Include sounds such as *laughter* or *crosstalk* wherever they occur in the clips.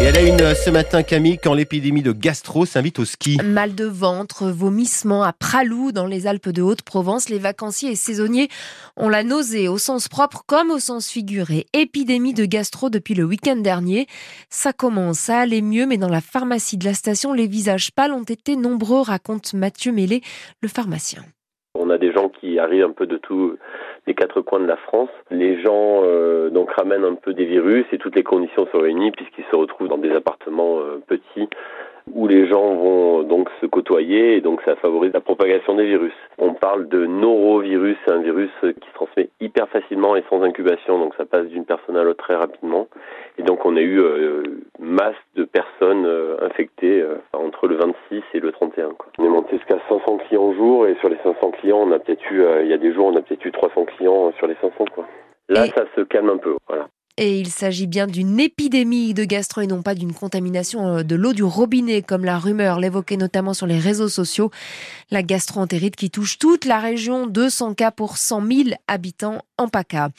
Et elle a une ce matin, Camille, quand l'épidémie de gastro s'invite au ski. Mal de ventre, vomissement à Pralou dans les Alpes de Haute-Provence. Les vacanciers et saisonniers ont la nausée au sens propre comme au sens figuré. Épidémie de gastro depuis le week-end dernier. Ça commence à aller mieux, mais dans la pharmacie de la station, les visages pâles ont été nombreux, raconte Mathieu Mélé, le pharmacien. On a des gens qui arrivent un peu de tous les quatre coins de la France. Les gens euh, donc ramènent un peu des virus et toutes les conditions sont réunies puisqu'ils se retrouvent dans des appartements euh, petits où les gens vont donc se côtoyer et donc ça favorise la propagation des virus. On parle de norovirus, c'est un virus qui se transmet hyper facilement et sans incubation, donc ça passe d'une personne à l'autre très rapidement. Et donc on a eu euh, masse de personnes euh, infectées entre le 26 et le 31. Quoi. On est monté jusqu'à 500 clients au jour et sur les 500 clients, on a peut-être eu, il y a des jours, on a peut-être eu 300 clients sur les 500. Quoi. Là, ça se calme un peu. Voilà. Et il s'agit bien d'une épidémie de gastro et non pas d'une contamination euh, de l'eau du robinet, comme la rumeur l'évoquait notamment sur les réseaux sociaux. La gastroentérite qui touche toute la région, 200 cas pour 100 000 habitants en PACA.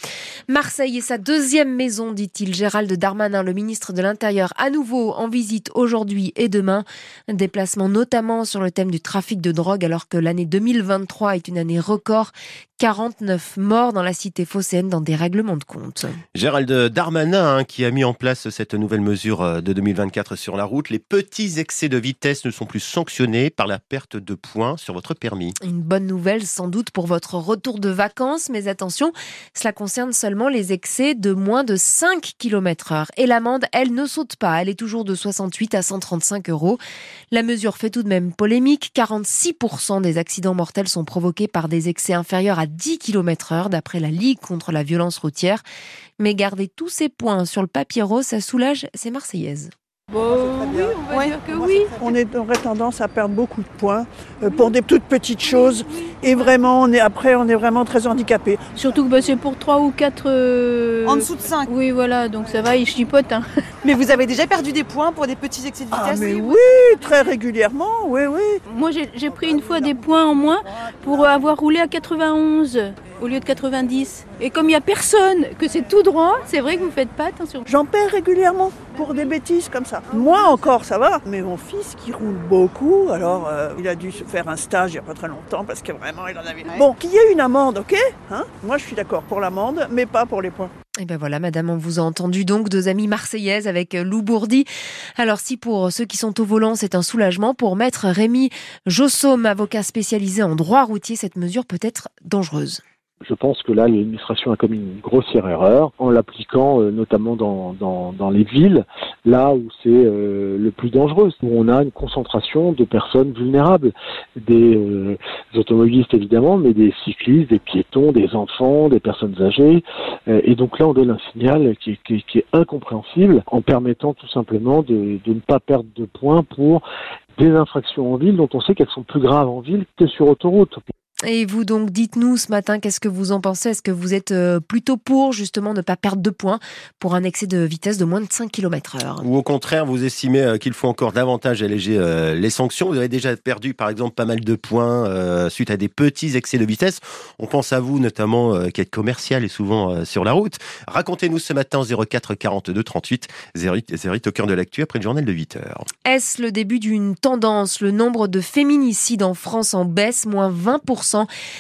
Marseille est sa deuxième maison, dit-il. Gérald Darmanin, le ministre de l'Intérieur, à nouveau en visite aujourd'hui et demain. Un déplacement notamment sur le thème du trafic de drogue, alors que l'année 2023 est une année record. 49 morts dans la cité phocéenne dans des règlements de compte. Gérald Darmanin hein, qui a mis en place cette nouvelle mesure euh, de 2024 sur la route. Les petits excès de vitesse ne sont plus sanctionnés par la perte de points sur votre permis. Une bonne nouvelle sans doute pour votre retour de vacances, mais attention, cela concerne seulement les excès de moins de 5 km heure. Et l'amende, elle ne saute pas, elle est toujours de 68 à 135 euros. La mesure fait tout de même polémique, 46% des accidents mortels sont provoqués par des excès inférieurs à 10 km heure d'après la Ligue contre la violence routière. Mais garder tous ces points sur le papier rose, ça soulage ces Marseillaises. oui, on va dire que oui. On aurait tendance à perdre beaucoup de points euh, pour des toutes petites choses. Et vraiment, on est, après, on est vraiment très handicapé. Surtout que bah, c'est pour 3 ou 4... Euh, en dessous de 5 Oui, voilà, donc ça va, il chipote. Hein. *laughs* Mais vous avez déjà perdu des points pour des petits excès de ah, vitesse? Ah mais oui, très régulièrement, oui, oui. Moi, j'ai pris une fois des points en moins pour avoir roulé à 91 au lieu de 90. Et comme il n'y a personne, que c'est tout droit, c'est vrai que vous ne faites pas attention. J'en perds régulièrement pour des bêtises comme ça. Moi encore, ça va. Mais mon fils qui roule beaucoup, alors euh, il a dû se faire un stage il n'y a pas très longtemps parce que vraiment il en avait. Bon, qu'il y ait une amende, ok hein Moi je suis d'accord pour l'amende, mais pas pour les points. Et ben voilà, madame, on vous a entendu donc deux amies marseillaises avec Lou Bourdi. Alors si pour ceux qui sont au volant, c'est un soulagement, pour maître Rémi Jossaume, avocat spécialisé en droit routier, cette mesure peut être dangereuse. Je pense que là, l'administration a commis une grossière erreur en l'appliquant euh, notamment dans, dans, dans, les villes, là où c'est euh, le plus dangereux, où on a une concentration de personnes vulnérables, des euh, automobilistes évidemment, mais des cyclistes, des piétons, des enfants, des personnes âgées. et donc là, on donne un signal qui est, qui, qui est incompréhensible en permettant tout simplement de, de ne pas perdre de points pour des infractions en ville dont on sait qu'elles sont plus graves en ville que sur autoroute. Et vous donc, dites-nous ce matin, qu'est-ce que vous en pensez? Est-ce que vous êtes euh, plutôt pour justement ne pas perdre de points pour un excès de vitesse de moins de 5 km heure? Ou au contraire, vous estimez euh, qu'il faut encore davantage alléger euh, les sanctions? Vous avez déjà perdu par exemple pas mal de points suite à des petits excès de vitesse. On pense à vous notamment qui êtes commercial et souvent sur la route. Racontez-nous ce matin 04 42 38 08, 08 au cœur de l'actu après le journal de 8 heures. Est-ce le début d'une tendance? Le nombre de féminicides en France en baisse, moins 20%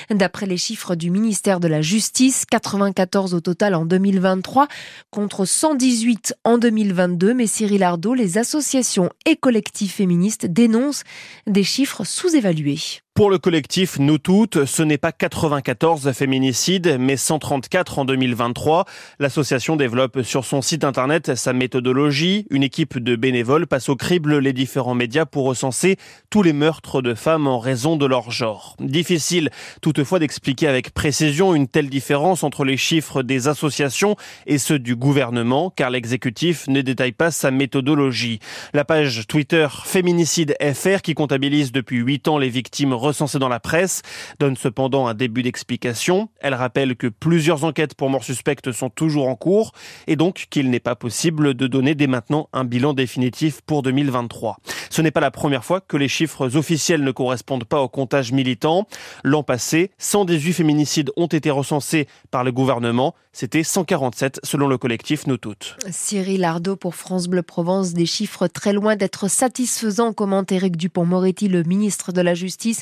d'après les chiffres du ministère de la Justice. 94 au total en 2023 contre 118 en 2022. Mais Cyril Ardo, les associations et collectifs féministes dénoncent des chiffres sous-évalués. Pour le collectif Nous Toutes, ce n'est pas 94 féminicides, mais 134 en 2023. L'association développe sur son site internet sa méthodologie. Une équipe de bénévoles passe au crible les différents médias pour recenser tous les meurtres de femmes en raison de leur genre. Difficile toutefois d'expliquer avec précision une telle différence entre les chiffres des associations et ceux du gouvernement, car l'exécutif ne détaille pas sa méthodologie. La page Twitter Féminicide FR, qui comptabilise depuis 8 ans les victimes recensées dans la presse, donne cependant un début d'explication. Elle rappelle que plusieurs enquêtes pour mort suspecte sont toujours en cours et donc qu'il n'est pas possible de donner dès maintenant un bilan définitif pour 2023. Ce n'est pas la première fois que les chiffres officiels ne correspondent pas au comptage militant. L'an passé, 118 féminicides ont été recensés par le gouvernement. C'était 147 selon le collectif Nous Toutes. Cyril Ardo pour France Bleu Provence, des chiffres très loin d'être satisfaisants, commente Éric Dupont-Moretti, le ministre de la Justice.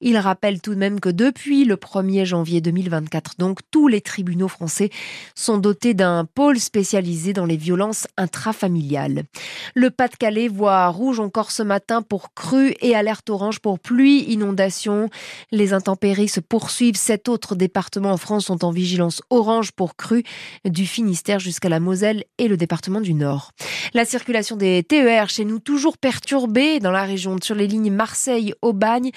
Il rappelle tout de même que depuis le 1er janvier 2024, donc, tous les tribunaux français sont dotés d'un pôle spécialisé dans les violences intrafamiliales. Le Pas-de-Calais voit rouge encore ce matin pour crue et alerte orange pour pluie, inondation. Les intempéries se poursuivent. Sept autres départements en France sont en vigilance orange pour crue, du Finistère jusqu'à la Moselle et le département du Nord. La circulation des TER chez nous toujours perturbée dans la région sur les lignes Marseille-Aubagne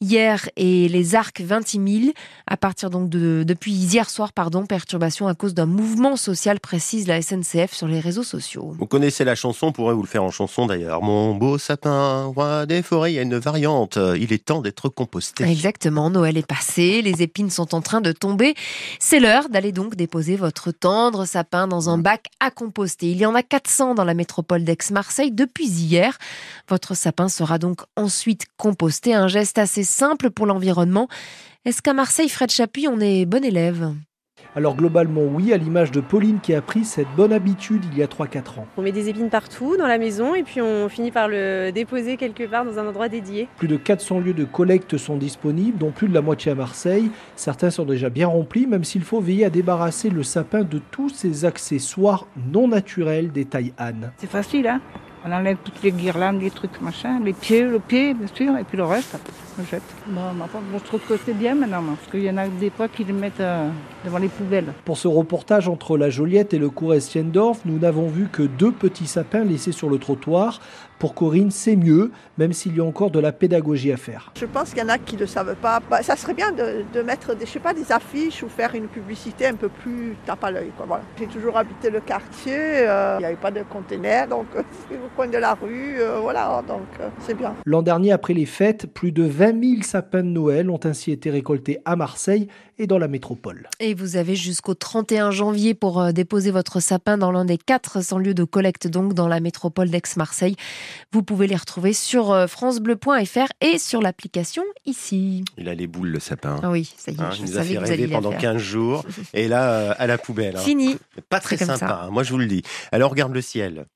hier et les arcs 26 000 à partir donc de depuis hier soir pardon perturbation à cause d'un mouvement social précise la SNCF sur les réseaux sociaux. Vous connaissez la chanson, on pourrait vous le faire en chanson d'ailleurs. Mon beau sapin, roi des forêts, il y a une variante. Il est temps d'être composté. Exactement, Noël est passé, les épines sont en train de tomber. C'est l'heure d'aller donc déposer votre tendre sapin dans un bac à composter. Il y en a 400 dans la métropole d'Aix-Marseille depuis hier. Votre sapin sera donc ensuite composté, un geste assez simple pour l'environnement. Est-ce qu'à Marseille, Fred Chapuis, on est bon élève? Alors globalement oui, à l'image de Pauline qui a pris cette bonne habitude il y a 3-4 ans. On met des épines partout dans la maison et puis on finit par le déposer quelque part dans un endroit dédié. Plus de 400 lieux de collecte sont disponibles, dont plus de la moitié à Marseille. Certains sont déjà bien remplis, même s'il faut veiller à débarrasser le sapin de tous ces accessoires non naturels des tailles Anne. C'est facile, hein? On enlève toutes les guirlandes, les trucs, machin, les pieds, le pied, bien sûr, et puis le reste, on jette. Bon, je trouve que c'est bien maintenant, parce qu'il y en a des fois qui le mettent euh, devant les poubelles. Pour ce reportage entre la Joliette et le cours Estiendorf, nous n'avons vu que deux petits sapins laissés sur le trottoir. Pour Corinne, c'est mieux, même s'il y a encore de la pédagogie à faire. Je pense qu'il y en a qui ne le savent pas. Bah, ça serait bien de, mettre des, je sais pas, des affiches ou faire une publicité un peu plus tape à l'œil. Voilà. J'ai toujours habité le quartier, euh, il n'y avait pas de container, donc *laughs* c'est au coin de la rue, euh, voilà, donc euh, c'est bien. L'an dernier, après les fêtes, plus de 20 000 sapins de Noël ont ainsi été récoltés à Marseille et dans la métropole. Et vous avez jusqu'au 31 janvier pour déposer votre sapin dans l'un des 400 lieux de collecte donc dans la métropole d'Aix-Marseille. Vous pouvez les retrouver sur euh, francebleu.fr et sur l'application ici. Il a les boules, le sapin. Ah oui, ça y est. Hein, je il nous a fait rêver pendant 15 jours. *laughs* et là, euh, à la poubelle. Hein. Fini. Pas très sympa, hein, moi je vous le dis. Alors, regarde le ciel.